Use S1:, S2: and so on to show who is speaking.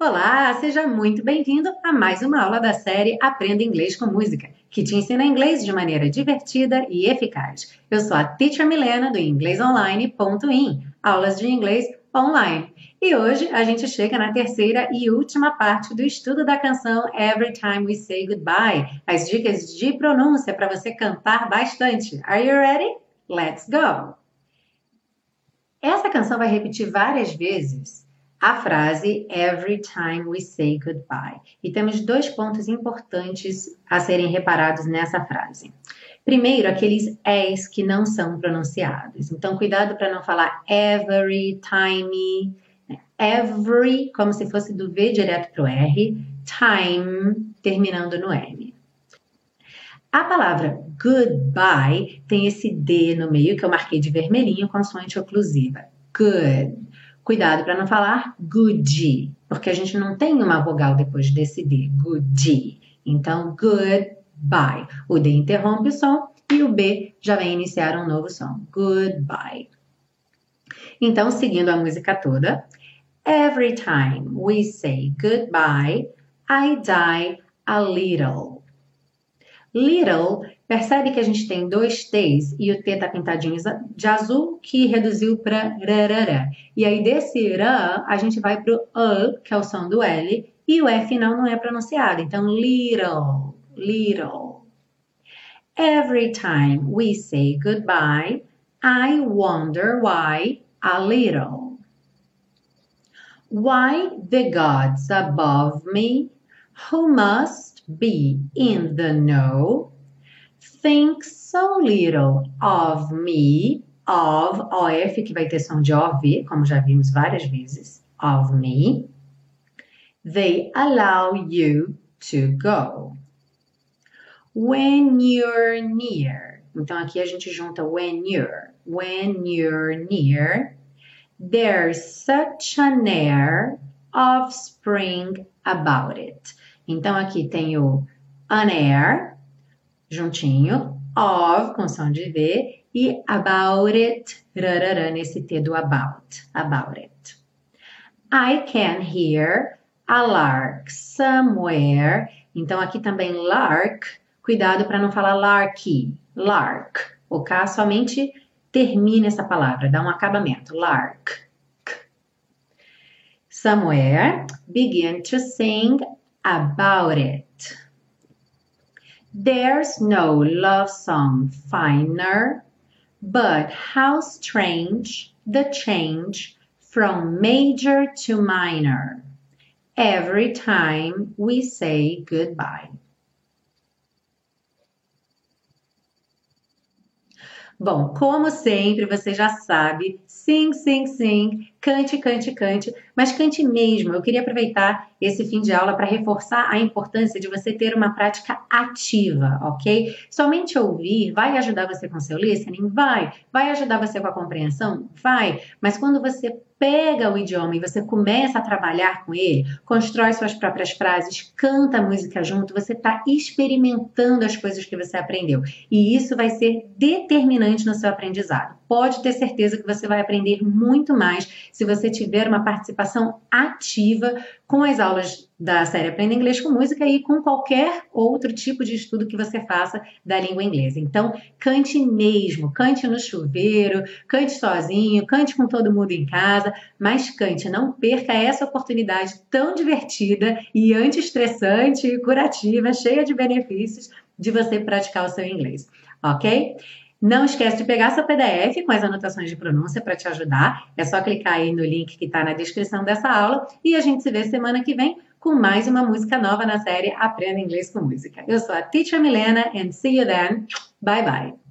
S1: Olá, seja muito bem-vindo a mais uma aula da série Aprenda Inglês com Música, que te ensina inglês de maneira divertida e eficaz. Eu sou a Teacher Milena do inglesonline.in, aulas de inglês online. E hoje a gente chega na terceira e última parte do estudo da canção Every Time We Say Goodbye, as dicas de pronúncia para você cantar bastante. Are you ready? Let's go! Essa canção vai repetir várias vezes a frase Every time we say goodbye. E temos dois pontos importantes a serem reparados nessa frase. Primeiro, aqueles es que não são pronunciados. Então, cuidado para não falar every time, né? every, como se fosse do V direto para o R, time, terminando no M. A palavra goodbye tem esse D no meio que eu marquei de vermelhinho, consoante oclusiva. Good. Cuidado para não falar good, porque a gente não tem uma vogal depois desse D, good. Então, goodbye. O D interrompe o som e o B já vem iniciar um novo som. Goodbye. Então, seguindo a música toda, every time we say goodbye, I die a little. Little Percebe que a gente tem dois T's e o T tá pintadinho de azul, que reduziu para rarará. E aí desse rã, a gente vai pro A, que é o som do L, e o E final não é pronunciado. Então, little, little. Every time we say goodbye, I wonder why a little. Why the gods above me, who must be in the know, think so little of me, of, OF, que vai ter som de OV, como já vimos várias vezes, of me. They allow you to go. When you're near. Então aqui a gente junta when you're. When you're near, there's such an air of spring about it. Então aqui tem o an air, juntinho, of, com som de V, e about it, rarará, nesse T do about, about it. I can hear a lark somewhere. Então, aqui também lark, cuidado para não falar larky, lark. O K somente termina essa palavra, dá um acabamento, lark. Somewhere, begin to sing about it. There's no love song finer, but how strange the change from major to minor every time we say goodbye. Bom, como sempre, você já sabe, sim, sim, sim, cante, cante, cante, mas cante mesmo. Eu queria aproveitar esse fim de aula para reforçar a importância de você ter uma prática ativa, ok? Somente ouvir vai ajudar você com seu listening? Vai. Vai ajudar você com a compreensão? Vai. Mas quando você pega o idioma e você começa a trabalhar com ele, constrói suas próprias frases, canta a música junto, você está experimentando as coisas que você aprendeu. E isso vai ser determinante no seu aprendizado. Pode ter certeza que você vai aprender muito mais se você tiver uma participação ativa com as aulas da série Aprenda Inglês com Música e com qualquer outro tipo de estudo que você faça da língua inglesa. Então, cante mesmo, cante no chuveiro, cante sozinho, cante com todo mundo em casa, mas cante, não perca essa oportunidade tão divertida e anti-estressante e curativa, cheia de benefícios de você praticar o seu inglês, ok? Não esquece de pegar seu PDF com as anotações de pronúncia para te ajudar. É só clicar aí no link que está na descrição dessa aula e a gente se vê semana que vem com mais uma música nova na série Aprenda Inglês com Música. Eu sou a Teacher Milena and see you then. Bye bye.